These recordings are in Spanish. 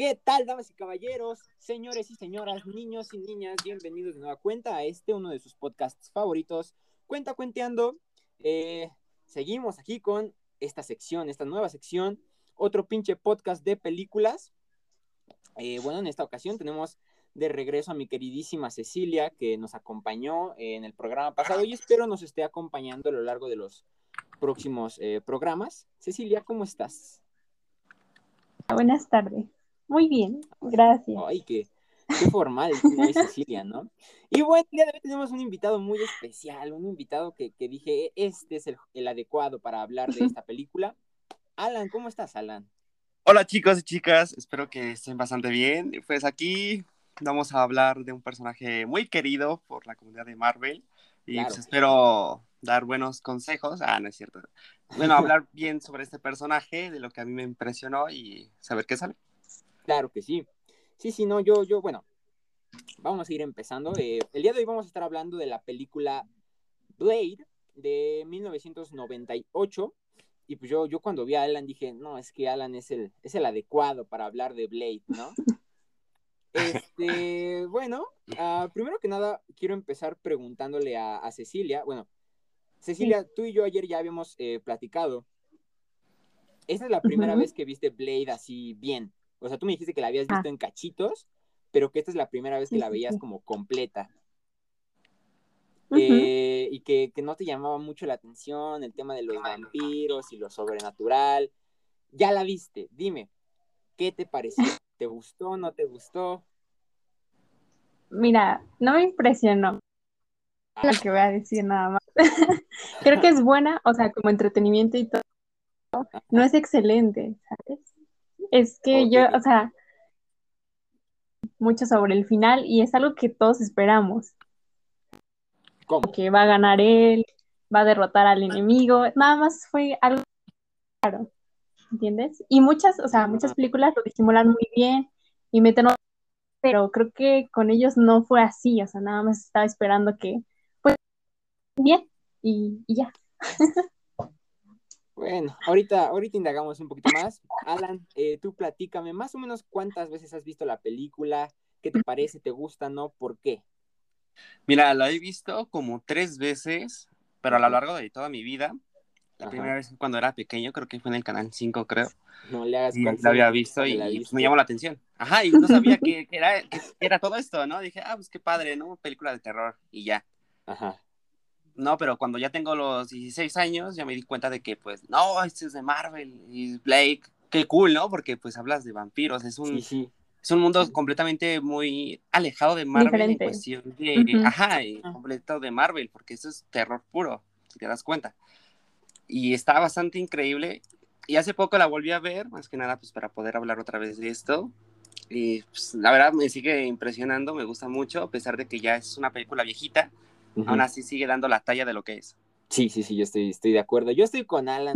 ¿Qué tal, damas y caballeros, señores y señoras, niños y niñas? Bienvenidos de nueva cuenta a este, uno de sus podcasts favoritos, Cuenta Cuenteando. Eh, seguimos aquí con esta sección, esta nueva sección, otro pinche podcast de películas. Eh, bueno, en esta ocasión tenemos de regreso a mi queridísima Cecilia, que nos acompañó en el programa pasado y espero nos esté acompañando a lo largo de los próximos eh, programas. Cecilia, ¿cómo estás? Buenas tardes. Muy bien, gracias. Ay, qué, qué formal, Cecilia, ¿no? Y bueno, ya tenemos un invitado muy especial, un invitado que, que dije, este es el, el, adecuado para hablar de esta película. Alan, ¿cómo estás, Alan? Hola chicos y chicas, espero que estén bastante bien. Pues aquí vamos a hablar de un personaje muy querido por la comunidad de Marvel y claro. pues espero dar buenos consejos. Ah, no es cierto. Bueno, hablar bien sobre este personaje, de lo que a mí me impresionó y saber qué sale. Claro que sí. Sí, sí, no, yo, yo, bueno, vamos a ir empezando. Eh, el día de hoy vamos a estar hablando de la película Blade de 1998. Y pues yo, yo cuando vi a Alan dije, no, es que Alan es el, es el adecuado para hablar de Blade, ¿no? Este, bueno, uh, primero que nada, quiero empezar preguntándole a, a Cecilia. Bueno, Cecilia, sí. tú y yo ayer ya habíamos eh, platicado. Esta es la primera uh -huh. vez que viste Blade así bien. O sea, tú me dijiste que la habías visto ah. en cachitos, pero que esta es la primera vez que la veías como completa. Uh -huh. eh, y que, que, no te llamaba mucho la atención el tema de los vampiros y lo sobrenatural. Ya la viste, dime, ¿qué te pareció? ¿Te gustó? ¿No te gustó? Mira, no me impresionó ah. lo que voy a decir nada más. Creo que es buena, o sea, como entretenimiento y todo. No es excelente, ¿sabes? Es que okay. yo, o sea, mucho sobre el final y es algo que todos esperamos. ¿Cómo? Que va a ganar él, va a derrotar al enemigo, nada más fue algo claro, ¿entiendes? Y muchas, o sea, muchas películas lo disimulan muy bien y meten, pero creo que con ellos no fue así, o sea, nada más estaba esperando que, pues, bien, y, y ya. Bueno, ahorita, ahorita indagamos un poquito más. Alan, eh, tú platícame más o menos cuántas veces has visto la película, qué te parece, te gusta, ¿no? ¿Por qué? Mira, la he visto como tres veces, pero a lo largo de toda mi vida. La Ajá. primera vez cuando era pequeño, creo que fue en el canal 5, creo. No le hagas y la había visto y, y pues, me llamó la atención. Ajá, y no sabía que, que, era, que era todo esto, ¿no? Dije, ah, pues qué padre, ¿no? Película de terror y ya. Ajá. No, pero cuando ya tengo los 16 años, ya me di cuenta de que, pues, no, este es de Marvel y Blake. Qué cool, ¿no? Porque, pues, hablas de vampiros. Es un, sí, sí. Es un mundo completamente muy alejado de Marvel Diferente. en cuestión de... Uh -huh. Ajá, y completo de Marvel, porque eso es terror puro, si te das cuenta. Y está bastante increíble. Y hace poco la volví a ver, más que nada, pues, para poder hablar otra vez de esto. Y, pues, la verdad, me sigue impresionando, me gusta mucho, a pesar de que ya es una película viejita Uh -huh. aún así sigue dando la talla de lo que es. Sí, sí, sí, yo estoy, estoy de acuerdo. Yo estoy con Alan.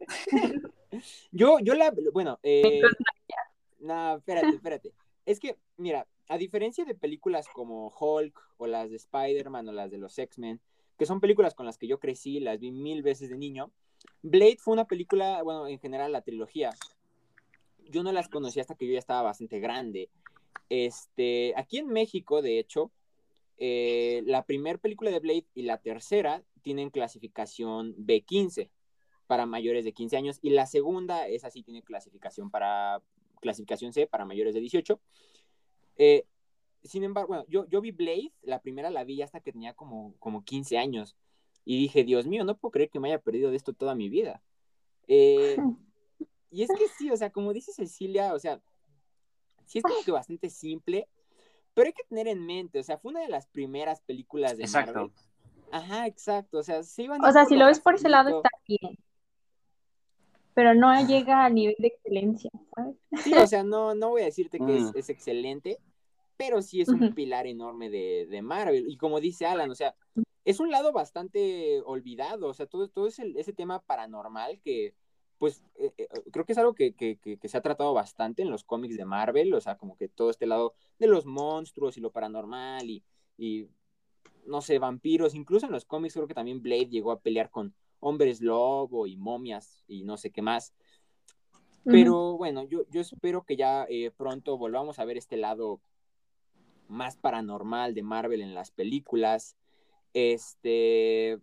yo, yo la, bueno, eh, no, espérate, espérate. Es que, mira, a diferencia de películas como Hulk o las de Spider-Man o las de los X-Men, que son películas con las que yo crecí, las vi mil veces de niño, Blade fue una película, bueno, en general la trilogía, yo no las conocí hasta que yo ya estaba bastante grande. Este, aquí en México, de hecho, eh, la primera película de Blade y la tercera tienen clasificación B15 para mayores de 15 años y la segunda, esa sí tiene clasificación para clasificación C para mayores de 18. Eh, sin embargo, bueno, yo, yo vi Blade, la primera la vi hasta que tenía como, como 15 años y dije, Dios mío, no puedo creer que me haya perdido de esto toda mi vida. Eh, y es que sí, o sea, como dice Cecilia, o sea, sí es como que bastante simple, pero hay que tener en mente, o sea, fue una de las primeras películas de exacto. Marvel. Ajá, exacto. O sea, se iban O sea, si lo ves por ese lado está bien. Pero no llega a nivel de excelencia, ¿sabes? Sí, o sea, no, no voy a decirte que mm. es, es, excelente, pero sí es un uh -huh. pilar enorme de, de, Marvel. Y como dice Alan, o sea, es un lado bastante olvidado. O sea, todo, todo ese, ese tema paranormal que, pues eh, eh, creo que es algo que, que, que, se ha tratado bastante en los cómics de Marvel, o sea, como que todo este lado de los monstruos y lo paranormal y, y, no sé, vampiros, incluso en los cómics creo que también Blade llegó a pelear con hombres lobo y momias y no sé qué más. Pero bueno, yo, yo espero que ya eh, pronto volvamos a ver este lado más paranormal de Marvel en las películas. Este.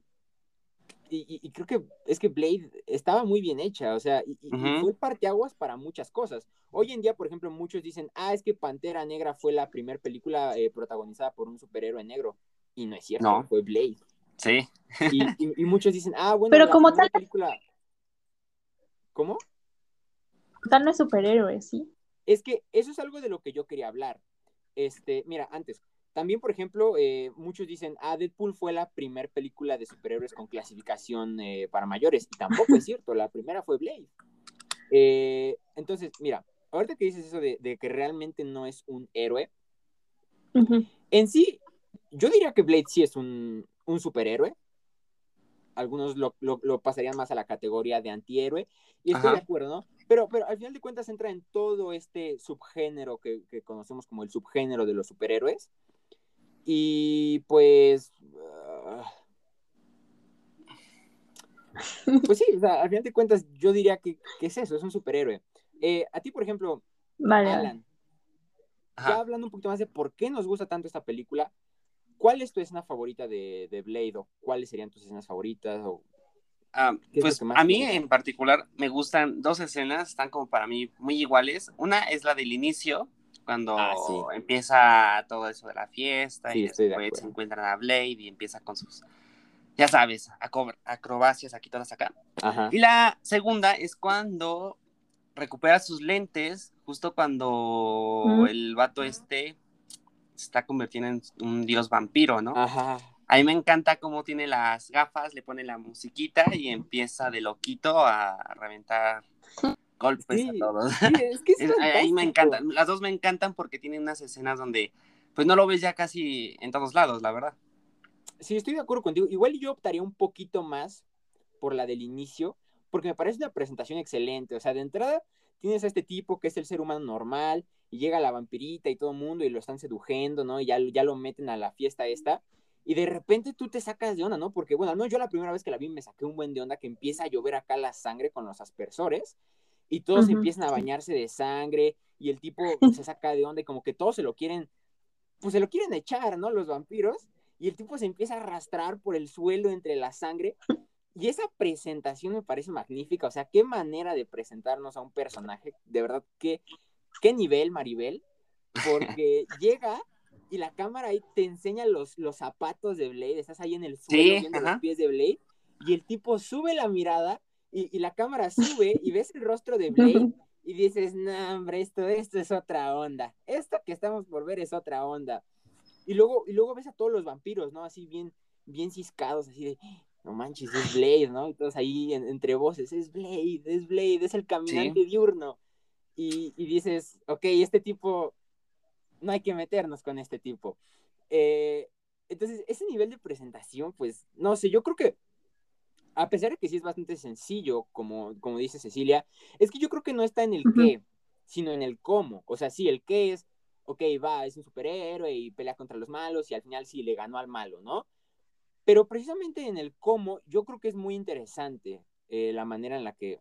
Y, creo que es que Blade estaba muy bien hecha, o sea, y, fue parteaguas para muchas cosas. Hoy en día, por ejemplo, muchos dicen, ah, es que Pantera Negra fue la primera película eh, protagonizada por un superhéroe negro. Y no es cierto, fue Blade. Sí. Y, muchos dicen, ah, bueno, pero como tal película. ¿Cómo? Tal no es superhéroe, sí. Es que eso es algo de lo que yo quería hablar. Este, mira, antes, también, por ejemplo, eh, muchos dicen, ah, Deadpool fue la primera película de superhéroes con clasificación eh, para mayores. Y tampoco es cierto, la primera fue Blade. Eh, entonces, mira, ahorita que dices eso de, que realmente no es un héroe, en sí, yo diría que Blade sí es un, superhéroe. Algunos lo, pasarían más a la categoría de antihéroe. Y estoy de acuerdo, ¿no? Pero, pero al final de cuentas entra en todo este subgénero que, que conocemos como el subgénero de los superhéroes. Y pues. Ah, pues sí, o sea, al final de cuentas, yo diría que, es eso, es un superhéroe. Eh, a ti, por ejemplo, Alan, ya hablando un poquito más de por qué nos gusta tanto esta película, ¿cuál es tu escena favorita de, de Blade o cuáles serían tus escenas favoritas? O, ah, pues a mí en particular me gustan dos escenas, están como para mí muy iguales. Una es la del inicio, cuando ah, empieza todo eso de la fiesta y después se encuentran a Blade y empieza con sus, ya sabes, acrobacias aquí todas acá. Y la segunda es cuando recupera sus lentes, justo cuando el vato este se está convirtiendo en un dios vampiro, ¿no? Ajá. A mí me encanta cómo tiene las gafas, le pone la musiquita y empieza de loquito a reventar golpes a todos. es que ahí me encantan, las dos me encantan porque tienen unas escenas donde pues no lo ves ya casi en todos lados, la verdad. Sí, estoy de acuerdo contigo. Igual yo optaría un poquito más por la del inicio, porque me parece una presentación excelente. O sea, de entrada tienes a este tipo que es el ser humano normal, y llega la vampirita y todo el mundo y lo están seduciendo, ¿no? Y ya, ya lo meten a la fiesta esta. Y de repente tú te sacas de onda, ¿no? Porque, bueno, no, yo la primera vez que la vi me saqué un buen de onda que empieza a llover acá la sangre con los aspersores y todos empiezan a bañarse de sangre y el tipo se saca de onda y como que todos se lo quieren, pues se lo quieren echar, ¿no? Los vampiros y el tipo se empieza a arrastrar por el suelo entre la sangre y esa presentación me parece magnífica, o sea, qué manera de presentarnos a un personaje, de verdad, qué, qué nivel, Maribel, porque llega y la cámara ahí te enseña los, los zapatos de Blade, estás ahí en el suelo viendo los pies de Blade y el tipo sube la mirada y, la cámara sube y ves el rostro de Blade y dices, no, hombre, esto, esto es otra onda. Esto que estamos por ver es otra onda. Y luego, y luego ves a todos los vampiros, ¿no? Así bien, bien ciscados, así de, no manches, es Blade, ¿no? Y todos ahí entre voces, es Blade, es Blade, es el caminante diurno. Y, y, dices, ok, este tipo, no hay que meternos con este tipo. Eh, entonces, ese nivel de presentación, pues, no sé, yo creo que a pesar de que sí es bastante sencillo, como, como dice Cecilia, es que yo creo que no está en el qué, sino en el cómo. O sea, sí, el qué es, ok, va, es un superhéroe y pelea contra los malos y al final sí le ganó al malo, ¿no? Pero precisamente en el cómo, yo creo que es muy interesante eh, la manera en la que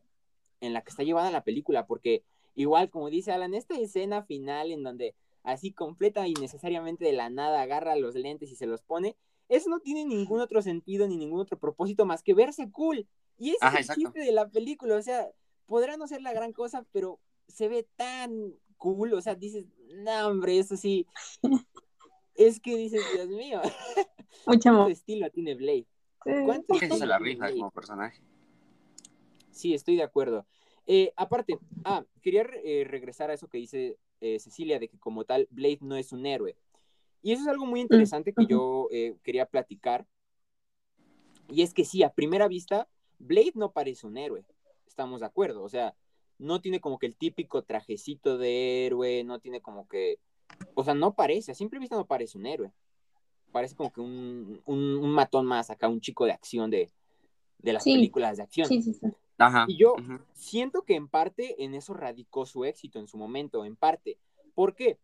en la que está llevada la película, porque igual como dice Alan, esta escena final en donde así completa y necesariamente de la nada agarra los lentes y se los pone, eso no tiene ningún otro sentido ni ningún otro propósito más que verse cool. Y ese es el chiste de la película, o sea, podrá no ser la gran cosa, pero se ve tan cool, o sea, dices, no, hombre, eso sí. es que dices, Dios mío. Mucho ¿Cuánto estilo tiene Blade? ¿Cuánto se la rija como personaje? Sí, estoy de acuerdo. Eh, aparte, ah, quería eh, regresar a eso que dice eh, Cecilia, de que como tal, Blade no es un héroe. Y eso es algo muy mm, interesante que yo eh, quería platicar. Y es que sí, a primera vista, Blade no parece un héroe. Estamos de acuerdo. O sea, no tiene como que el típico trajecito de héroe, no tiene como que. O sea, no parece, a simple vista no parece un héroe. Parece como que un, matón más acá, un chico de acción de, las películas de acción. Sí, sí, sí. y yo siento que en parte en eso radicó su éxito en su momento, en parte. ¿Por qué?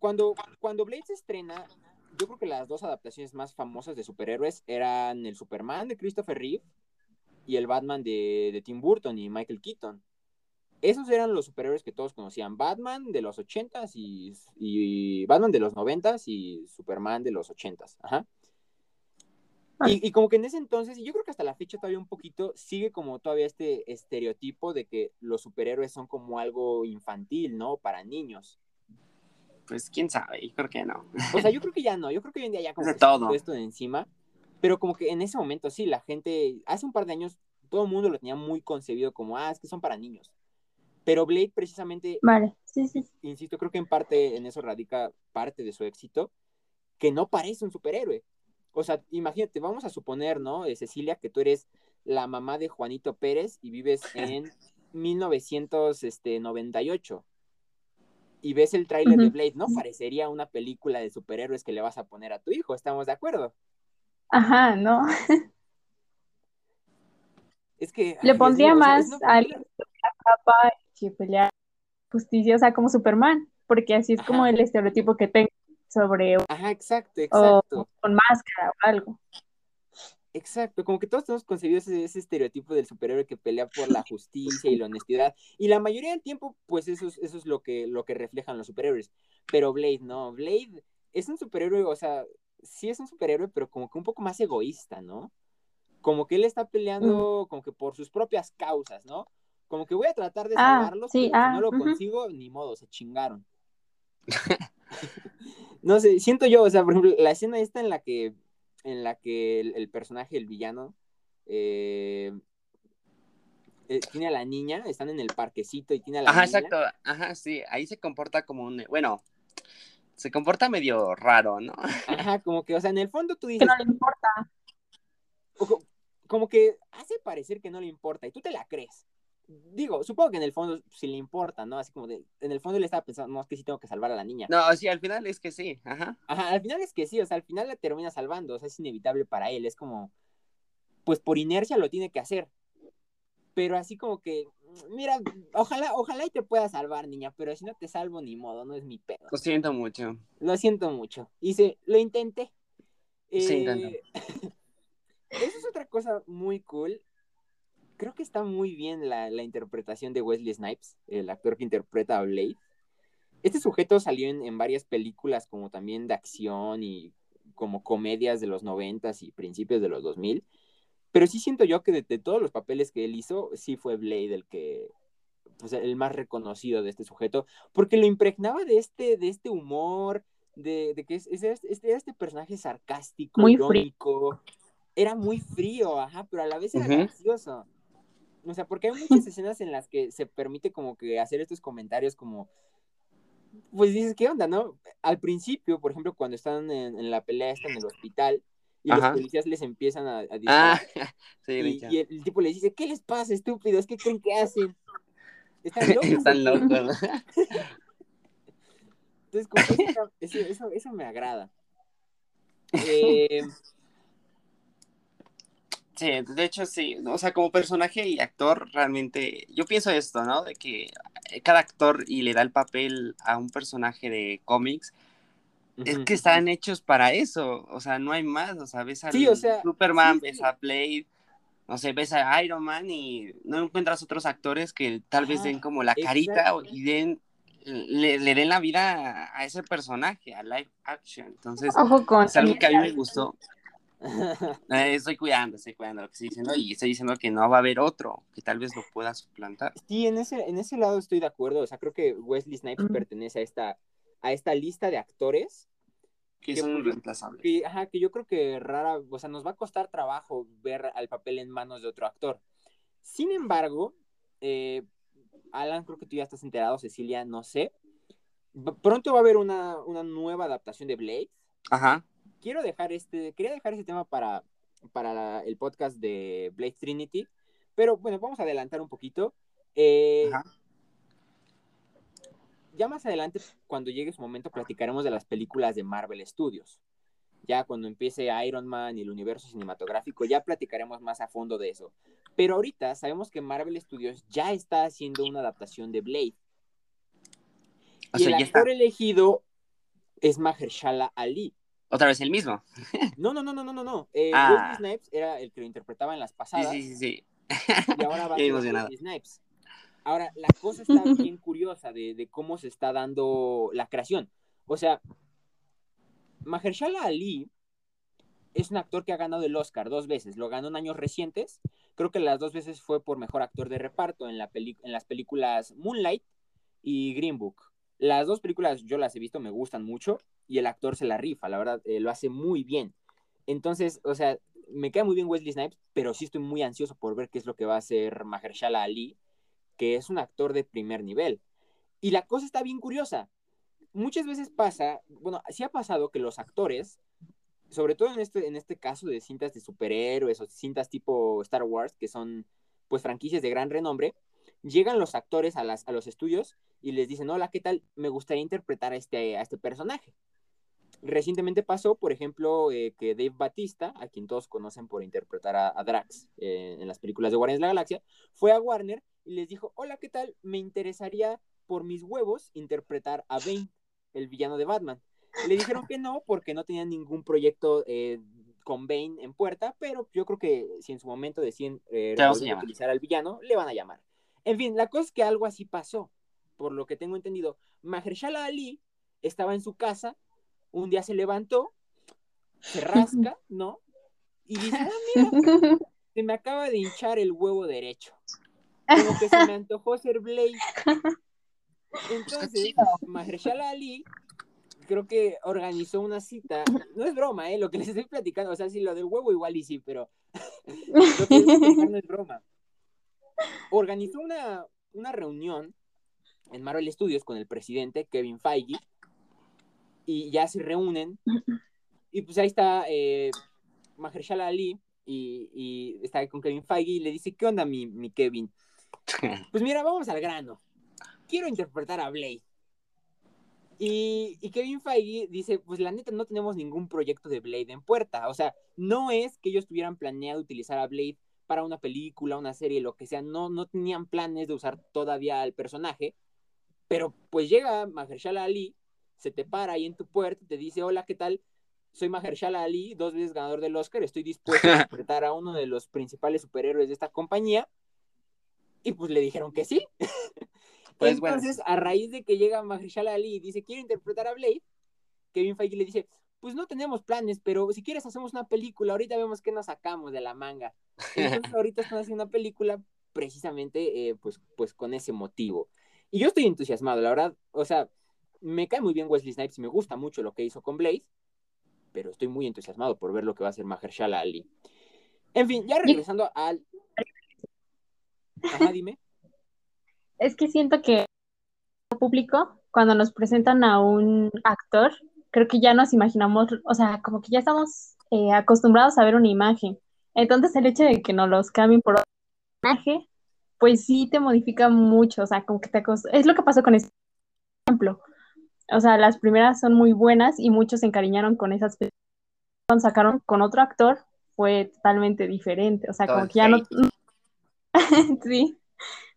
Cuando, cuando Blade se estrena, yo creo que las dos adaptaciones más famosas de superhéroes eran el Superman de Christopher Reeve y el Batman de, Tim Burton y Michael Keaton. esos eran los superhéroes que todos conocían. Batman de los 80s y, Batman de los 90s y Superman de los 80s. Ajá. Ah. Y, como que en ese entonces, y yo creo que hasta la fecha todavía un poquito, sigue como todavía este estereotipo de que los superhéroes son como algo infantil, ¿no? Para niños. Pues quién sabe, yo creo que no. O sea, yo creo que ya no, yo creo que hoy en día ya como que todo. esto de encima, pero como que en ese momento sí, la gente, hace un par de años, todo el mundo lo tenía muy concebido como, ah, es que son para niños. Pero Blade precisamente, vale. sí, sí. insisto, creo que en parte en eso radica parte de su éxito, que no parece un superhéroe. O sea, imagínate, vamos a suponer, ¿no? Eh, Cecilia, que tú eres la mamá de Juanito Pérez y vives en 1998 y ves el tráiler de Blade, no parecería una película de superhéroes que le vas a poner a tu hijo, ¿estamos de acuerdo? Ajá, no. Es que... Le pondría más a alguien capa que pelea justicia, o sea, como Superman, porque así es como el estereotipo que tengo sobre... Ajá, exacto, exacto. O con máscara o algo. Exacto, como que todos tenemos concebido ese, estereotipo del superhéroe que pelea por la justicia y la honestidad. Y la mayoría del tiempo, pues eso es, eso es lo, que, lo que reflejan los superhéroes. Pero Blade, no, Blade es un superhéroe, o sea, sí es un superhéroe, pero como que un poco más egoísta, ¿no? Como que él está peleando como que por sus propias causas, ¿no? Como que voy a tratar de ah, salvarlos, pero si ah, no lo consigo, ni modo, se chingaron. no sé, siento yo, o sea, por ejemplo, la escena esta en la que en la que el, personaje, el villano, eh, eh, tiene a la niña, están en el parquecito y tiene a la niña. Ajá, exacto, ajá, sí, ahí se comporta como un, bueno, se comporta medio raro, ¿no? Ajá, como que, o sea, en el fondo tú dices... Que no le importa. como que hace parecer que no le importa y tú te la crees digo, supongo que en el fondo sí le importa, ¿no? Así como de, en el fondo le estaba pensando, no, es que sí tengo que salvar a la niña. No, sí, al final es que sí, ajá. Ajá, al final es que sí, o sea, al final la termina salvando, o sea, es inevitable para él, es como, pues por inercia lo tiene que hacer. Pero así como que, mira, ojalá, ojalá y te pueda salvar, niña, pero si no te salvo ni modo, no es mi pedo. Lo siento mucho. Lo siento mucho. Dice, lo intenté. Sí, eh... Eso es otra cosa muy cool creo que está muy bien la, interpretación de Wesley Snipes, el actor que interpreta a Blade. Este sujeto salió en, varias películas como también de acción y como comedias de los noventas y principios de los 2000. Pero sí siento yo que de, todos los papeles que él hizo, sí fue Blade el que, pues el más reconocido de este sujeto, porque lo impregnaba de este, de este humor, de, que es, este, este, personaje sarcástico, muy irónico, era muy frío, ajá, pero a la vez era gracioso. O sea, porque hay muchas escenas en las que se permite como que hacer estos comentarios como, pues dices, ¿qué onda, no? Al principio, por ejemplo, cuando están en, la pelea, están en el hospital, y los policías les empiezan a, a disparar. Ah, sí, y, el, tipo les dice, ¿qué les pasa, estúpidos? ¿Qué creen que hacen? Están locos. Están locos. Entonces, como eso, eso, eso, me agrada. Eh, Sí, de hecho sí, o sea, como personaje y actor, realmente, yo pienso esto, ¿no? De que cada actor y le da el papel a un personaje de cómics, es que están hechos para eso, o sea, no hay más, o sea, ves a Superman, ves a Blade, no sé, ves a Iron Man y no encuentras otros actores que tal vez den como la carita y den le, den la vida a, ese personaje, a live action. Entonces, es algo que a mí me gustó. Eh, estoy cuidando, estoy cuidando lo que estoy diciendo y estoy diciendo que no va a haber otro que tal vez lo pueda suplantar. Sí, en ese, en ese lado estoy de acuerdo. O sea, creo que Wesley Snipes pertenece a esta, a esta lista de actores que, son pues, reemplazables. Que, ajá, que yo creo que rara, o sea, nos va a costar trabajo ver al papel en manos de otro actor. Sin embargo, eh, Alan, creo que tú ya estás enterado, Cecilia, no sé. Pronto va a haber una, una nueva adaptación de Blade. Ajá quiero dejar este, quería dejar ese tema para, para el podcast de Blade Trinity, pero bueno, vamos a adelantar un poquito. Eh, ya más adelante, cuando llegue su momento, platicaremos de las películas de Marvel Studios. Ya cuando empiece Iron Man y el universo cinematográfico, ya platicaremos más a fondo de eso. Pero ahorita sabemos que Marvel Studios ya está haciendo una adaptación de Blade. y el actor elegido es Mahershala Ali. Otra vez el mismo. No, no, no, no, no, no, no. Eh, ah. Snipes era el que lo interpretaba en las pasadas. Sí, sí, sí. Y ahora va a ser Snipes. Ahora, la cosa está bien curiosa de, de, cómo se está dando la creación. O sea, Mahershala Ali es un actor que ha ganado el Oscar dos veces. Lo ganó en años recientes. Creo que las dos veces fue por mejor actor de reparto en, la en las películas Moonlight y Green Book. Las dos películas yo las he visto, me gustan mucho y el actor se la rifa, la verdad, eh, lo hace muy bien. Entonces, o sea, me queda muy bien Wesley Snipes, pero sí estoy muy ansioso por ver qué es lo que va a hacer Mahershala Ali, que es un actor de primer nivel. Y la cosa está bien curiosa. Muchas veces pasa, bueno, sí ha pasado que los actores sobre todo en este, en este caso de cintas de superhéroes o cintas tipo Star Wars, que son pues franquicias de gran renombre, llegan los actores a, las, a los estudios y les dicen, hola, ¿qué tal? Me gustaría interpretar a este, a este personaje. Recientemente pasó, por ejemplo, eh, que Dave Batista, a quien todos conocen por interpretar a, Drax eh, en las películas de Guardians de la Galaxia, fue a Warner y les dijo, hola, ¿qué tal? Me interesaría por mis huevos interpretar a Bane, el villano de Batman. Le dijeron que no, porque no tenían ningún proyecto eh, con Bane en puerta, pero yo creo que si en su momento deciden eh, utilizar al villano, le van a llamar. En fin, la cosa es que algo así pasó. Por lo que tengo entendido, Mahershala Ali estaba en su casa, un día se levantó, se rasca, ¿no? Y dice, ah, mira, se me acaba de hinchar el huevo derecho. Como que se me antojó ser Blade. Entonces, Mahershala Ali creo que organizó una cita. No es broma, ¿eh? Lo que les estoy platicando. O sea, sí, lo del huevo igual y sí, pero lo que les no es broma. Organizó una, una reunión en Marvel Studios con el presidente Kevin Feige y ya se reúnen. Y pues ahí está eh, Mahershala Ali y, y, está con Kevin Feige y le dice, ¿qué onda mi, mi Kevin? Pues mira, vamos al grano. Quiero interpretar a Blade. Y, Kevin Feige dice, pues la neta no tenemos ningún proyecto de Blade en puerta. O sea, no es que ellos tuvieran planeado utilizar a Blade para una película, una serie, lo que sea. No, no tenían planes de usar todavía al personaje. Pero pues llega Mahershala Ali, se te para ahí en tu puerta te dice, hola, ¿qué tal? Soy Mahershala Ali, dos veces ganador del Oscar. Estoy dispuesto a interpretar a uno de los principales superhéroes de esta compañía. Y pues le dijeron que sí. Pues, Entonces, a raíz de que llega Mahershala Ali y dice, quiero interpretar a Blade, Kevin Feige le dice, pues no tenemos planes, pero si quieres hacemos una película, ahorita vemos qué nos sacamos de la manga. Entonces ahorita están haciendo una película precisamente eh, pues, pues con ese motivo. Y yo estoy entusiasmado, la verdad, o sea, me cae muy bien Wesley Snipes y me gusta mucho lo que hizo con Blade, pero estoy muy entusiasmado por ver lo que va a hacer Mahershala Ali. En fin, ya regresando al... Ajá, dime es que siento que el público, cuando nos presentan a un actor, creo que ya nos imaginamos, o sea, como que ya estamos eh, acostumbrados a ver una imagen. Entonces el hecho de que nos los cambien por otro personaje, pues sí te modifica mucho, o sea, como que te Es lo que pasó con este ejemplo. O sea, las primeras son muy buenas y muchos se encariñaron con esas cuando sacaron con otro actor fue totalmente diferente, o sea, como que ya no... sí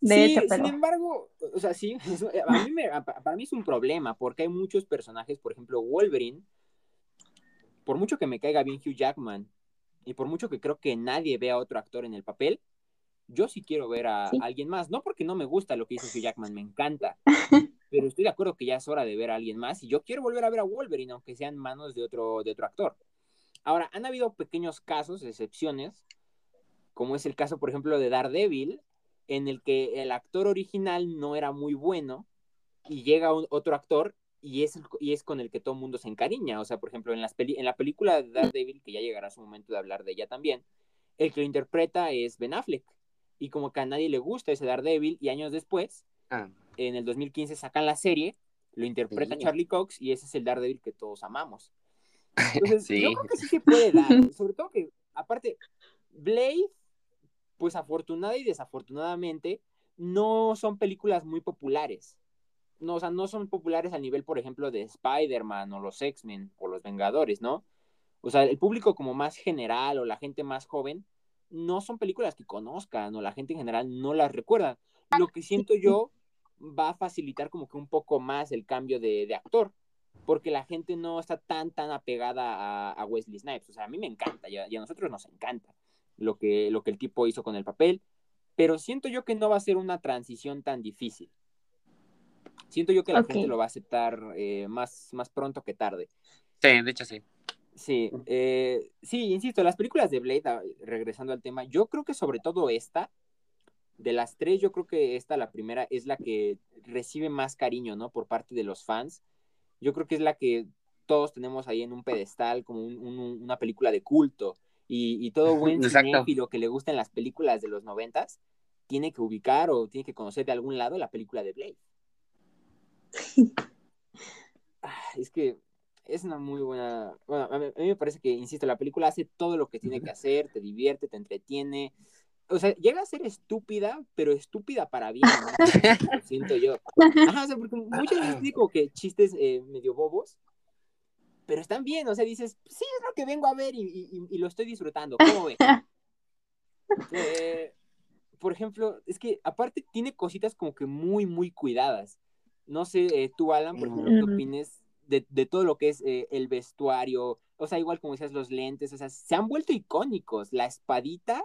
sí, sin embargo, o sea, sí, a mí me, para mí es un problema porque hay muchos personajes, por ejemplo, Wolverine, por mucho que me caiga bien Hugh Jackman y por mucho que creo que nadie vea a otro actor en el papel, yo sí quiero ver a alguien más, no porque no me gusta lo que hizo Hugh Jackman, me encanta, pero estoy de acuerdo que ya es hora de ver a alguien más y yo quiero volver a ver a Wolverine, aunque sean manos de otro, de otro actor. Ahora, han habido pequeños casos, excepciones, como es el caso, por ejemplo, de Daredevil, en el que el actor original no era muy bueno y llega un, otro actor y es, y es con el que todo el mundo se encariña. O sea, por ejemplo, en, las en la película de Daredevil, que ya llegará su momento de hablar de ella también, el que lo interpreta es Ben Affleck. Y como que a nadie le gusta ese Daredevil, y años después, ah. en el 2015 sacan la serie, lo interpreta Charlie Cox y ese es el Daredevil que todos amamos. Entonces, yo creo que sí se puede dar. Sobre todo que, aparte, Blade pues afortunada y desafortunadamente no son películas muy populares. No, o sea, no son populares a nivel, por ejemplo, de Spider-Man o los X-Men o los Vengadores, ¿no? O sea, el público como más general o la gente más joven no son películas que conozcan o la gente en general no las recuerda. Lo que siento yo va a facilitar como que un poco más el cambio de, actor, porque la gente no está tan, tan apegada a, Wesley Snipes. O sea, a mí me encanta y a nosotros nos encanta lo que, lo que el tipo hizo con el papel. pero siento yo que no va a ser una transición tan difícil. Siento yo que la gente lo va a aceptar eh, más, más pronto que tarde. Sí, de hecho sí. Sí, eh, sí, insisto, las películas de Blade, ah, regresando al tema, yo creo que sobre todo esta, de las tres, yo creo que esta, la primera, es la que recibe más cariño, ¿no? Por parte de los fans. Yo creo que es la que todos tenemos ahí en un pedestal, como una película de culto. Y, todo buen cinéfilo que le gusten las películas de los noventas, tiene que ubicar o tiene que conocer de algún lado la película de Blade. Ah, es que es una muy buena. Bueno, a mí, me parece que, insisto, la película hace todo lo que tiene que hacer, te divierte, te entretiene. O sea, llega a ser estúpida, pero estúpida para bien, ¿no? siento yo. Ajá, o sea, porque muchas veces digo que chistes eh, medio bobos, pero están bien, o sea, dices, sí, es lo que vengo a ver y, lo estoy disfrutando. ¿Cómo ves? Eh, por ejemplo, es que aparte tiene cositas como que muy, muy cuidadas. No sé, eh, tú, Alan, por ejemplo, ¿qué opines de, todo lo que es eh, el vestuario, o sea, igual como decías, los lentes, o sea, se han vuelto icónicos. La espadita,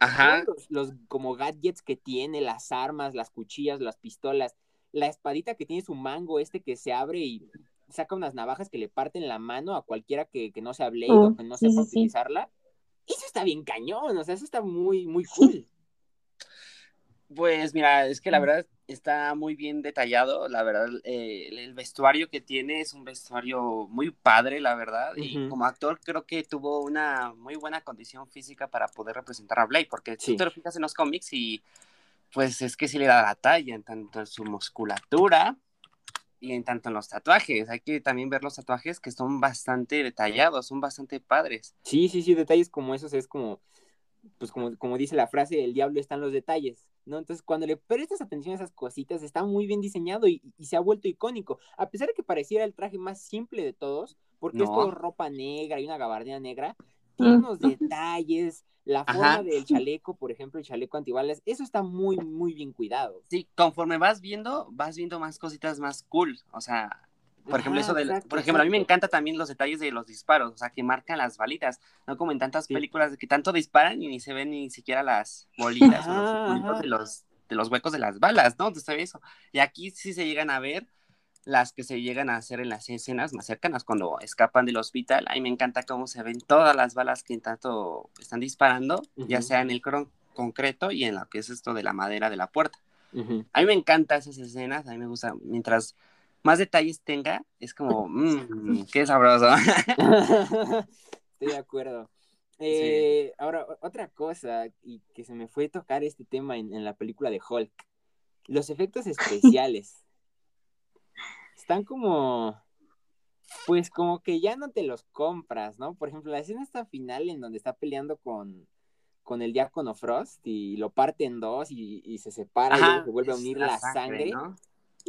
Ajá. Los, como gadgets que tiene, las armas, las cuchillas, las pistolas, la espadita que tiene su mango este que se abre y saca unas navajas que le parten la mano a cualquiera que, no sea Blade o que no sepa utilizarla. Eso está bien cañón, o sea, eso está muy, muy cool. Pues mira, es que la verdad está muy bien detallado, la verdad, eh, el vestuario que tiene es un vestuario muy padre, la verdad, y como actor creo que tuvo una muy buena condición física para poder representar a Blade, porque si tú te lo fijas en los cómics y pues es que sí le da la talla en tanto en su musculatura y en tanto en los tatuajes, hay que también ver los tatuajes que son bastante detallados, son bastante padres. Sí, sí, sí, detalles como esos es como, pues como, como dice la frase, el diablo está en los detalles ¿no? Entonces, cuando le prestas atención a esas cositas, está muy bien diseñado y, se ha vuelto icónico. A pesar de que pareciera el traje más simple de todos, porque es todo ropa negra y una gabardina negra, unos detalles, la forma del chaleco, por ejemplo, el chaleco antibalas, eso está muy, muy bien cuidado. Sí, conforme vas viendo, vas viendo más cositas más cool, o sea, por ejemplo, eso de, por ejemplo, a mí me encanta también los detalles de los disparos, o sea, que marcan las balitas, no como en tantas películas que tanto disparan y ni se ven ni siquiera las bolitas o los de los, de los huecos de las balas, ¿no? Entonces, eso. Y aquí sí se llegan a ver las que se llegan a hacer en las escenas más cercanas cuando escapan del hospital. A mí me encanta cómo se ven todas las balas que en tanto están disparando, ya sea en el concreto y en lo que es esto de la madera de la puerta. A mí me encantan esas escenas, a mí me gusta, mientras más detalles tenga, es como, mmm, qué sabroso. Estoy de acuerdo. Eh, ahora, otra cosa, y que se me fue a tocar este tema en, la película de Hulk, los efectos especiales. Están como, pues como que ya no te los compras, ¿no? Por ejemplo, la escena está final en donde está peleando con, con el diácono Frost y lo parte en dos y, se separa y se vuelve a unir la, sangre.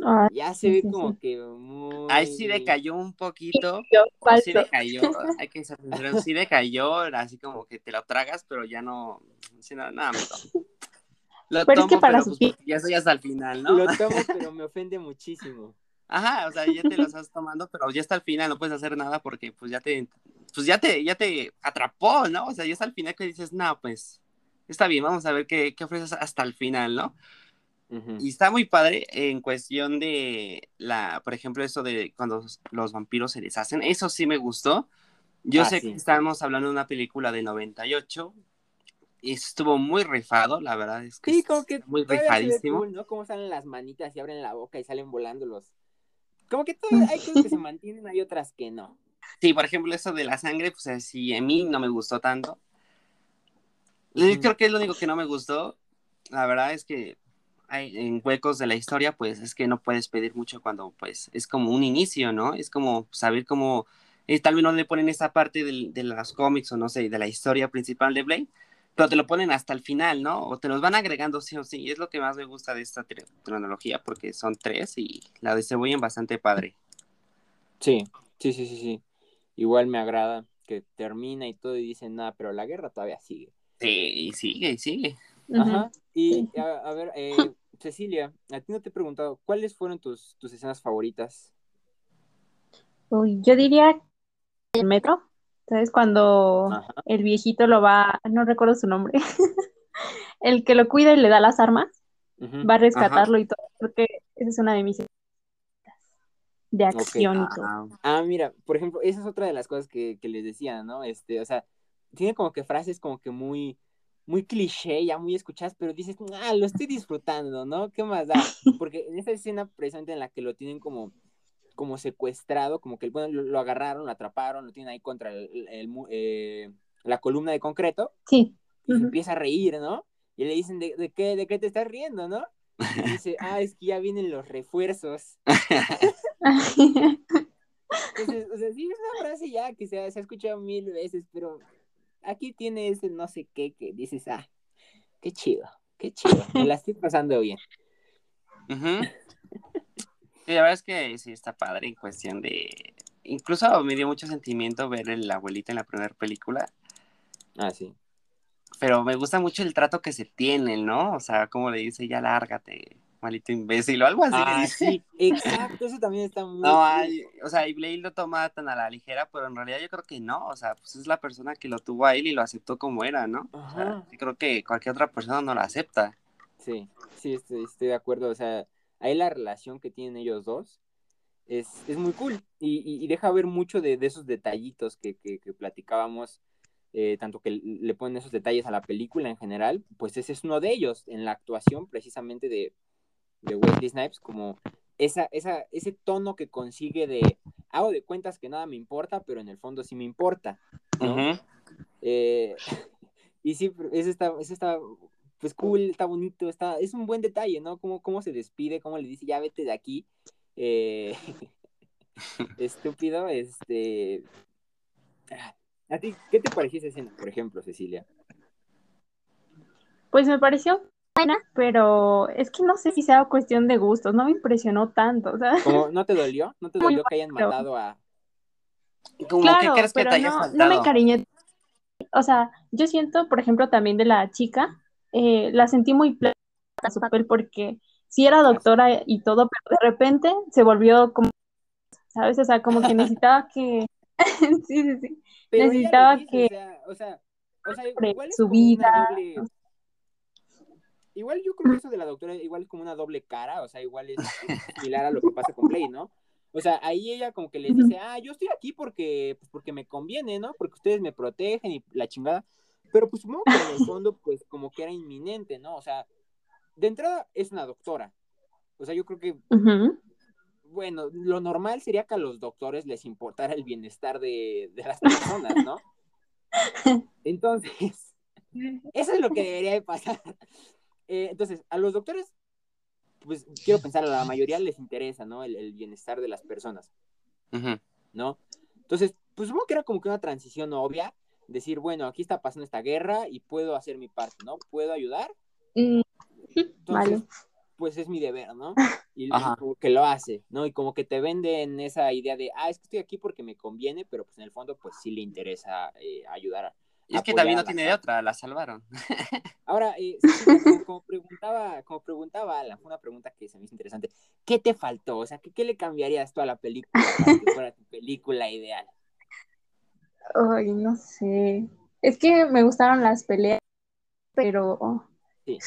Ah, ya se ve como que muy... Ahí sí decayó un poquito. Sí decayó, hay que ser sí decayó, así como que te lo tragas, pero ya no, nada, nada Lo pero tomo, es que para pero, pues, ya soy hasta el final, ¿no? Lo tomo, pero me ofende muchísimo. Ajá, o sea, ya te lo estás tomando, pero ya está al final, no puedes hacer nada porque pues ya te, pues ya te, ya te atrapó, ¿no? O sea, ya está al final que dices, no, pues, está bien, vamos a ver qué, qué ofreces hasta el final, ¿no? Y está muy padre en cuestión de la, por ejemplo, eso de cuando los vampiros se deshacen, eso sí me gustó. Yo ah, sé que estábamos hablando de una película de 98 y estuvo muy rifado, la verdad es que, sí, como que muy rifadísimo. ¿no? Como salen las manitas y abren la boca y salen volando los. Como que todavía hay cosas que se mantienen, hay otras que no. Sí, por ejemplo, eso de la sangre, pues así a mí no me gustó tanto. Yo creo que es lo único que no me gustó. La verdad es que hay, en huecos de la historia, pues es que no puedes pedir mucho cuando pues es como un inicio, ¿no? Es como saber cómo, eh, tal vez no le ponen esa parte de, de los cómics o no sé, de la historia principal de Blade, pero te lo ponen hasta el final, ¿no? O te los van agregando sí o sí. Y es lo que más me gusta de esta cronología, porque son tres y la distribuyen bastante padre. Sí, sí, sí, sí, sí. Igual me agrada que termina y todo y dicen, nada, pero la guerra todavía sigue. Sí, y sigue, y sigue. Ajá. Y a, ver, eh, Cecilia, a ti no te he preguntado, ¿cuáles fueron tus, tus escenas favoritas? Uy, yo diría el metro, ¿sabes? Cuando el viejito lo va, no recuerdo su nombre, el que lo cuida y le da las armas, va a rescatarlo y todo. Porque esa es una de mis de acción y todo. Ah, ah, mira, por ejemplo, esa es otra de las cosas que, que les decía, ¿no? Este, o sea, tiene como que frases como que muy, muy cliché, ya muy escuchadas, pero dices, ah, lo estoy disfrutando, ¿no? ¿Qué más da? Porque en esa escena precisamente en la que lo tienen como, como secuestrado, como que bueno, lo, agarraron, lo atraparon, lo tienen ahí contra el, eh, la columna de concreto. Sí. Y empieza a reír, ¿no? Y le dicen, ¿de, de, qué, ¿de qué te estás riendo, no? Y dice, ah, es que ya vienen los refuerzos. Entonces, o sea, sí, es una frase ya que se ha, se ha escuchado mil veces, pero aquí tiene ese no sé qué que dices, ah, qué chido, qué chido, me la estoy pasando bien. La verdad es que sí está padre en cuestión de... Incluso me dio mucho sentimiento ver el abuelita en la primera película. Ah, sí. Pero me gusta mucho el trato que se tiene, ¿no? O sea, como le dice, ya lárgate, malito imbécil o algo así. Ah, sí, exacto, eso también está muy... No, o sea, y Blade lo toma tan a la ligera, pero en realidad yo creo que no, o sea, pues es la persona que lo tuvo a él y lo aceptó como era, ¿no? O sea, yo creo que cualquier otra persona no lo acepta. Sí, sí, estoy, de acuerdo, o sea, ahí la relación que tienen ellos dos es, muy cool y, deja ver mucho de, esos detallitos que, que, platicábamos, eh, tanto que le ponen esos detalles a la película en general, pues ese es uno de ellos, en la actuación precisamente de, de Wesley Snipes, como esa, esa, ese tono que consigue de hago de cuentas que nada me importa, pero en el fondo sí me importa. Eh, y sí, eso está, eso está pues cool, está bonito, está, es un buen detalle, ¿no? Cómo, cómo se despide, cómo le dice, ya vete de aquí. Eh, estúpido, este. ¿A ti qué te pareció esa escena, por ejemplo, Cecilia? Pues me pareció buena, pero es que no sé si sea cuestión de gustos, no me impresionó tanto, o sea. ¿No te dolió? ¿No te dolió que hayan matado a...? claro, crees que te no, no me encariñé. O sea, yo siento, por ejemplo, también de la chica, eh, la sentí muy plena a su papel porque sí era doctora y todo, pero de repente se volvió como, ¿sabes? O sea, como que necesitaba que... sí, sí, sí. necesitaba que... O sea, o sea, su vida. Igual yo creo que eso de la doctora igual es como una doble cara, o sea, igual es, similar a lo que pasa con Blade, ¿no? O sea, ahí ella como que les dice, ah, yo estoy aquí porque, pues porque me conviene, ¿no? Porque ustedes me protegen y la chingada. Pero pues supongo que en el fondo, pues como que era inminente, ¿no? O sea, de entrada es una doctora. O sea, yo creo que, bueno, lo normal sería que a los doctores les importara el bienestar de, de las personas, ¿no? Entonces, eso es lo que debería de pasar. Eh, entonces, a los doctores, pues quiero pensar, a la mayoría les interesa, ¿no? El, bienestar de las personas, ¿no? Entonces, pues supongo que era como que una transición obvia, decir, bueno, aquí está pasando esta guerra y puedo hacer mi parte, ¿no? ¿Puedo ayudar? Mm, Entonces, pues es mi deber, ¿no? Y como que lo hace, ¿no? Y como que te venden esa idea de, ah, es que estoy aquí porque me conviene, pero pues en el fondo, pues sí le interesa eh, ayudar a, y es que también no tiene de otra, la salvaron. Ahora, eh, como, preguntaba, como preguntaba Alan, fue una pregunta que se me hizo interesante. ¿Qué te faltó? O sea, ¿qué, qué le cambiarías tú a la película para que fuera tu película ideal? Ay, no sé. Es que me gustaron las peleas, pero sí.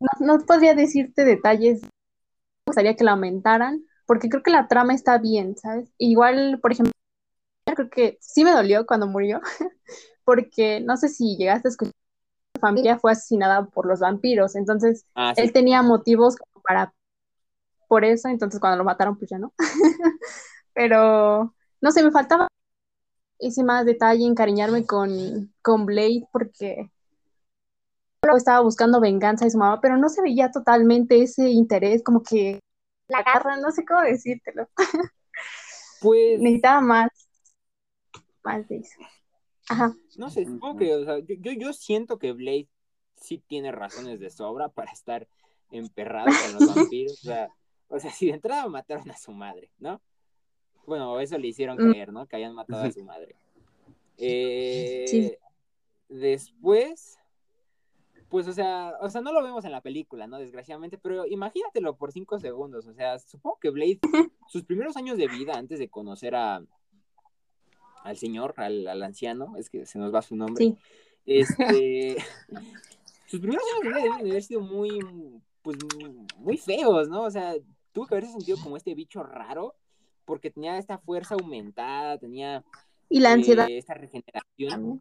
no, no podría decirte detalles. Me gustaría que la aumentaran, porque creo que la trama está bien, ¿sabes? Igual, por ejemplo, creo que sí me dolió cuando murió, porque no sé si llegaste a escuchar, su familia fue asesinada por los vampiros, entonces ah, él tenía motivos para, por eso, entonces cuando lo mataron, pues ya no. Pero, no sé, me faltaba ese más detalle, encariñarme con, con Blade, porque estaba buscando venganza de su mamá, pero no se veía totalmente ese interés, como que la garra, no sé cómo decírtelo. Pues necesitaba más, más de eso. Ajá. No sé, supongo que, o sea, yo, yo siento que Blade sí tiene razones de sobra para estar emperrado con los vampiros. O sea, o sea, si de entrada mataron a su madre, ¿no? Bueno, eso le hicieron mm. creer, ¿no? Que hayan matado a su madre. Eh, sí. Después, pues, o sea, o sea, no lo vemos en la película, ¿no? Desgraciadamente, pero imagínatelo por cinco segundos. O sea, supongo que Blade, sus primeros años de vida antes de conocer a, al señor, al, anciano, es que se nos va su nombre. Este, sus primeros años deben haber sido muy, pues, muy feos, ¿no? O sea, tuvo que haberse sentido como este bicho raro, porque tenía esta fuerza aumentada, tenía... Y la ansiedad. Eh, esta regeneración.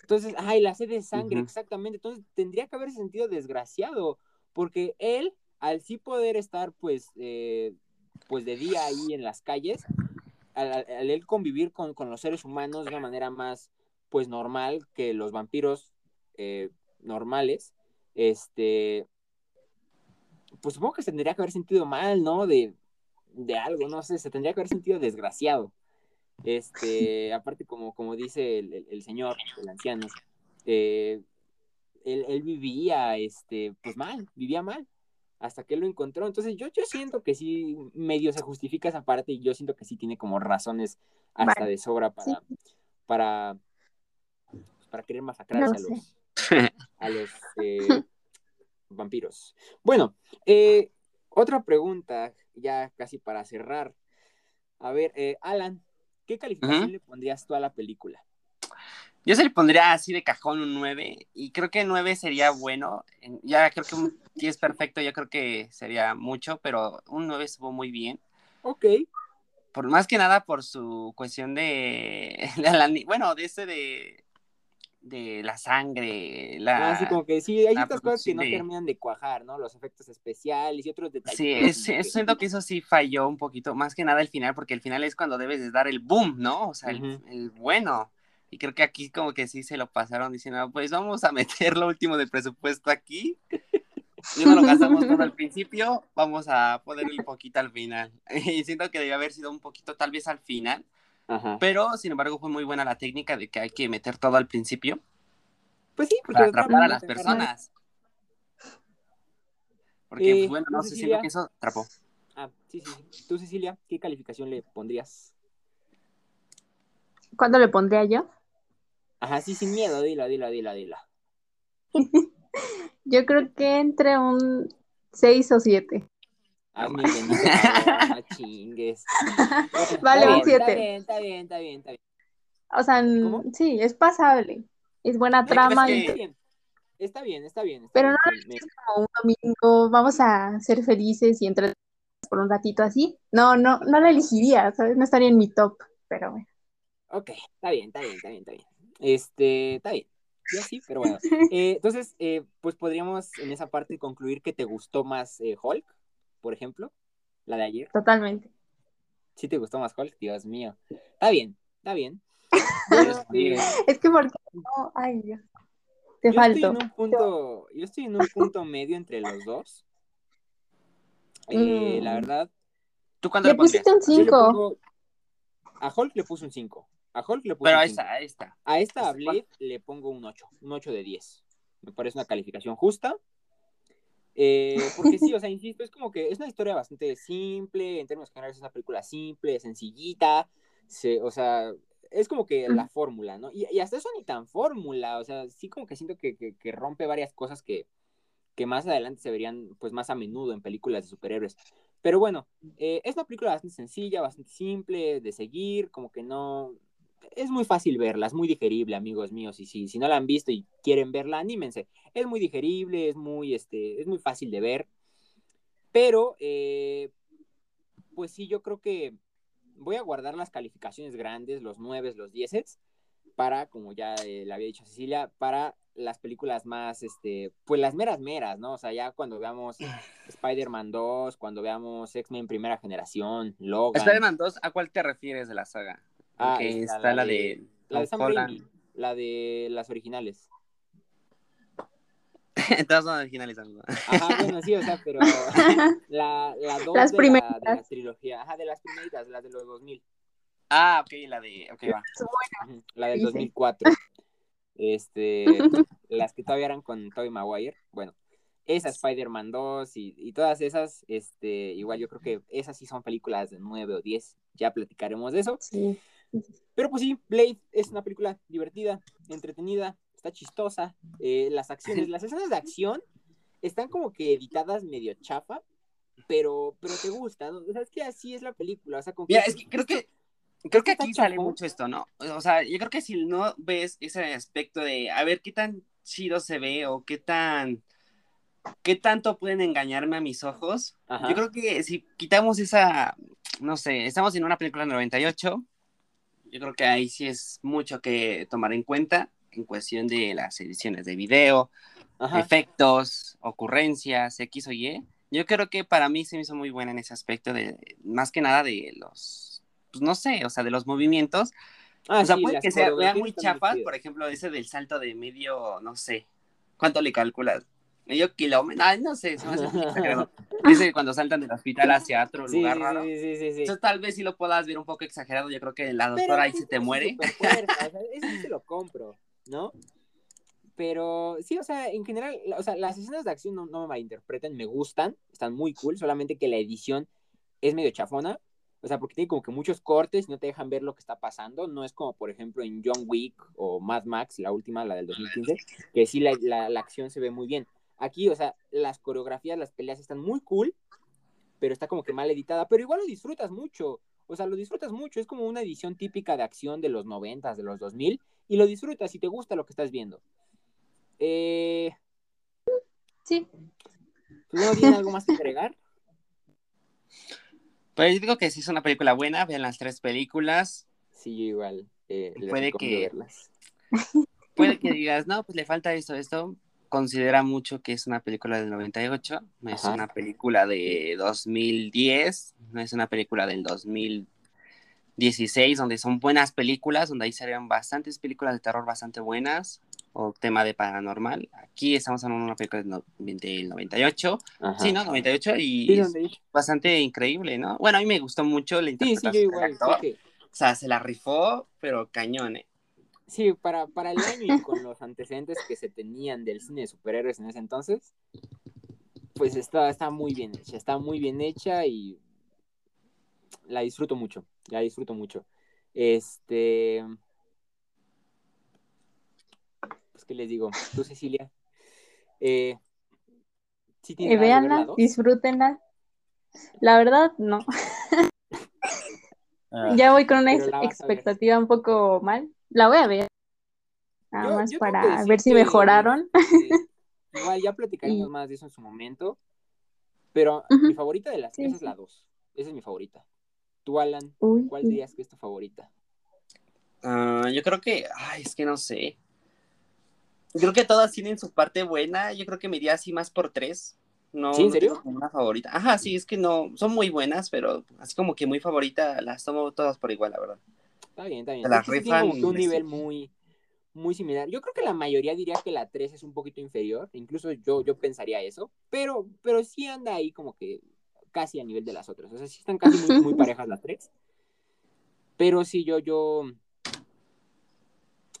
Entonces, ay, la sed de sangre, exactamente. Entonces, tendría que haberse sentido desgraciado, porque él, al sí poder estar, pues, eh, pues de día ahí en las calles, al, él convivir con, los seres humanos de una manera más, pues, normal que los vampiros eh, normales, este, pues supongo que se tendría que haber sentido mal, ¿no? De, de algo, no sé, se tendría que haber sentido desgraciado. Este, aparte, como, como dice el, señor, el anciano, eh, él, vivía, este, pues mal, vivía mal, hasta que él lo encontró. Entonces, yo, yo siento que sí, medio se justifica esa parte y yo siento que sí tiene como razones hasta de sobra para, para, para querer masacrarse a los, a los eh, vampiros. Bueno, eh, otra pregunta, ya casi para cerrar. A ver, Alan, ¿Qué calificación le pondrías tú a la película? Yo se le pondría así de cajón un 9 y creo que 9 sería bueno. Ya creo que un 10 perfecto, yo creo que sería mucho, pero un 9 estuvo muy bien. Ok. Por más que nada por su cuestión de, de bueno, de ese de de la sangre, la... Así como que sí, hay ciertas cosas que no terminan de cuajar, ¿no? Los efectos especiales y otros detalles. Sí, siento que eso sí falló un poquito, más que nada el final, porque el final es cuando debes de dar el boom, ¿no? O sea, el, bueno. Y creo que aquí como que sí se lo pasaron diciendo, pues vamos a meter lo último del presupuesto aquí. Y no lo gastamos todo al principio, vamos a poner un poquito al final. Y siento que debió haber sido un poquito tal vez al final, pero, sin embargo, fue muy buena la técnica de que hay que meter todo al principio. Pues sí, porque para atrapar a las personas. Porque, pues, eh, bueno, no sé, si que eso atrapó. Ah, sí, sí. Tú, Cecilia, ¿qué calificación le pondrías? ¿Cuándo le pondría yo? Ajá, sí, sin miedo, dila, dila, dila, dila. yo creo que entre un 6 o 7. Ah, mi no chingues. Vale, un 7. Está bien, está bien, está bien, está bien. O sea, sí, es pasable. Es buena trama. Está, bien. está bien, está bien. Pero no es como un domingo, vamos a ser felices y entrar por un ratito así. No, no, no la elegiría, ¿sabes? No estaría en mi top, pero bueno. Ok, está bien, está bien, está bien, está bien. Este, está bien. Yo sí, pero bueno. Eh, entonces, eh, pues podríamos en esa parte concluir que te gustó más eh, Hulk por ejemplo, la de ayer. Totalmente. ¿Sí te gustó más Hulk? Dios mío. Está bien, está bien. es que porque no, ay Dios. Te yo falto. Estoy en un punto, yo estoy en un punto medio entre los dos. Eh, La mm. verdad. ¿Tú cuándo le, le pusiste un 5? A Hulk le puse un 5. A Hulk le puse Pero un a esta, a esta. A esta, a Blade, le pongo un 8. Un 8 de 10. Me parece una calificación justa. Eh, porque sí, o sea, insisto, es como que es una historia bastante simple, en términos generales es una película simple, sencillita, o sea, es como que la fórmula, ¿no? Y, hasta eso ni tan fórmula, o sea, sí como que siento que, que, rompe varias cosas que, que, más adelante se verían pues más a menudo en películas de superhéroes. Pero bueno, eh, es una película bastante sencilla, bastante simple de seguir, como que no, es muy fácil verla, es muy digerible, amigos míos, y si, si no la han visto y quieren verla, anímense. Es muy digerible, es muy, este, es muy fácil de ver, pero, eh, pues sí, yo creo que voy a guardar las calificaciones grandes, los 9, los 10, para, como ya eh, le había dicho Cecilia, para las películas más, este, pues las meras meras, ¿no? O sea, ya cuando veamos Spider-Man 2, cuando veamos X-Men Primera Generación, Logan. Spider-Man 2, ¿a cuál te refieres de la saga? Ah, está, la, de, la de Sam Raimi, la de las originales. Todas son originales, Ajá, bueno, sí, o sea, pero la, la dos las de, La, de la trilogía, ajá, de las primeritas, las de los 2000. Ah, ok, la de, ok, va. La del 2004. Este, las que todavía eran con Tobey Maguire, bueno, esa Spider-Man 2 y, y, todas esas, este, igual yo creo que esas sí son películas de 9 o 10, ya platicaremos de eso. Sí. Pero pues sí, Blade es una película divertida, entretenida, está chistosa. Eh, las acciones, las escenas de acción están como que editadas medio chafa, pero, pero te gusta, ¿no? O sea, es que así es la película. O sea, Mira, es que creo que creo que aquí sale mucho esto, ¿no? O sea, yo creo que si no ves ese aspecto de a ver qué tan chido se ve o qué tan qué tanto pueden engañarme a mis ojos. Yo creo que si quitamos esa, no sé, estamos en una película 98, yo creo que ahí sí es mucho que tomar en cuenta en cuestión de las ediciones de video, efectos, ocurrencias, X o Y. Yo creo que para mí se me hizo muy buena en ese aspecto de, más que nada de los, pues no sé, o sea, de los movimientos. Ah, o sea, puede que sea, muy chafas, por ejemplo, ese del salto de medio, no sé, ¿cuánto le calculas? Medio kilómetro, ay, no sé, se me hace exagerado. Dice cuando saltan del hospital hacia otro lugar raro. Sí, sí, sí, sí. Entonces, tal vez si lo puedas ver un poco exagerado, yo creo que la doctora ahí se te muere. eso sí te lo compro, ¿no? Pero sí, o sea, en general, o sea, las escenas de acción no, no me malinterpreten, me gustan, están muy cool, solamente que la edición es medio chafona, o sea, porque tiene como que muchos cortes y no te dejan ver lo que está pasando. No es como, por ejemplo, en John Wick o Mad Max, la última, la del 2015, que sí la, la, la acción se ve muy bien. Aquí, o sea, las coreografías, las peleas están muy cool, pero está como que mal editada, pero igual lo disfrutas mucho. O sea, lo disfrutas mucho, es como una edición típica de acción de los 90, de los 2000, y lo disfrutas y te gusta lo que estás viendo. Eh... Sí. ¿No tiene algo más que agregar? Pues digo que sí es una película buena, vean las tres películas. Sí, igual. Eh, puede que puede que digas, no, pues le falta esto, esto, considera mucho que es una película del 98, no es una película de 2010, no es una película del 2016, donde son buenas películas, donde ahí salieron bastantes películas de terror bastante buenas, o tema de paranormal. Aquí estamos hablando de una película del 98, sí, ¿no? 98 y es bastante increíble, ¿no? Bueno, a mí me gustó mucho la interpretación sí, sí, igual, actor. O sea, se la rifó, pero cañón, ¿eh? Sí, para, para el año y con los antecedentes que se tenían del cine de superhéroes en ese entonces, pues está, está muy bien hecha, está muy bien hecha y la disfruto mucho, la disfruto mucho. Este, pues qué les digo, tú Cecilia, eh, ¿sí eh, veanla, disfrútenla. La verdad, no. Ah. ya voy con una expectativa un poco mal, la voy a ver. Nada más para ver si mejoraron. igual ya platicaremos más de eso en su momento. Pero mi favorita de las tres es la 2. Esa es mi favorita. Tú, Alan, ¿cuál dirías que es tu favorita? Ah, yo creo que, ay, es que no sé. Creo que todas tienen su parte buena. Yo creo que me iría así más por tres. No, ¿Sí, en serio? una favorita. Ajá, sí, es que no, son muy buenas, pero así como que muy favorita, las tomo todas por igual, la verdad. Está bien, está bien. La rifan, un nivel muy, muy similar. Yo creo que la mayoría diría que la 3 es un poquito inferior, incluso yo, yo pensaría eso, pero, pero sí anda ahí como que casi a nivel de las otras. O sea, sí están casi muy, muy parejas las tres. Pero sí, yo, yo,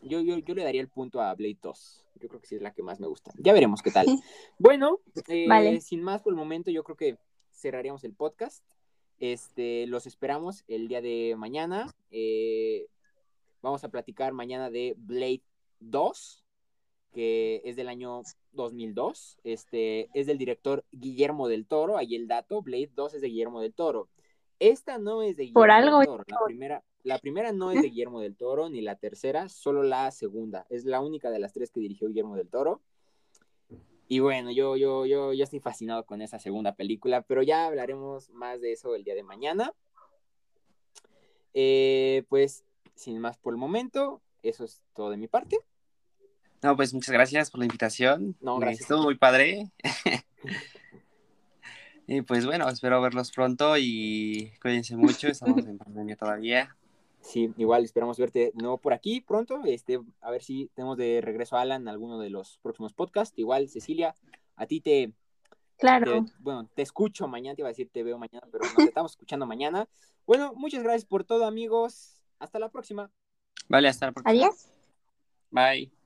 yo, yo, yo le daría el punto a Blade 2. Yo creo que sí es la que más me gusta. Ya veremos qué tal. Bueno, eh, sin más por el momento, yo creo que cerraríamos el podcast. Este, los esperamos el día de mañana. Eh, vamos a platicar mañana de Blade 2, que es del año 2002. Este, es del director Guillermo del Toro. Ahí el dato, Blade 2 es de Guillermo del Toro. Esta no es de Guillermo del Toro. La primera, la primera no es de Guillermo del Toro, ni la tercera, solo la segunda. Es la única de las tres que dirigió Guillermo del Toro. Y bueno, yo, yo, yo, yo estoy fascinado con esa segunda película, pero ya hablaremos más de eso el día de mañana. Eh, pues, sin más por el momento, eso es todo de mi parte. No, pues muchas gracias por la invitación. No, gracias. Estuvo muy padre. y pues bueno, espero verlos pronto y cuídense mucho. Estamos en pandemia todavía. Sí, igual esperamos verte no por aquí pronto. Este, a ver si tenemos de regreso a Alan en alguno de los próximos podcasts. Igual, Cecilia, a ti te. Claro. bueno, te escucho mañana, te iba a decir te veo mañana, pero nos estamos escuchando mañana. Bueno, muchas gracias por todo, amigos. Hasta la próxima. Vale, hasta la próxima. Adiós. Bye.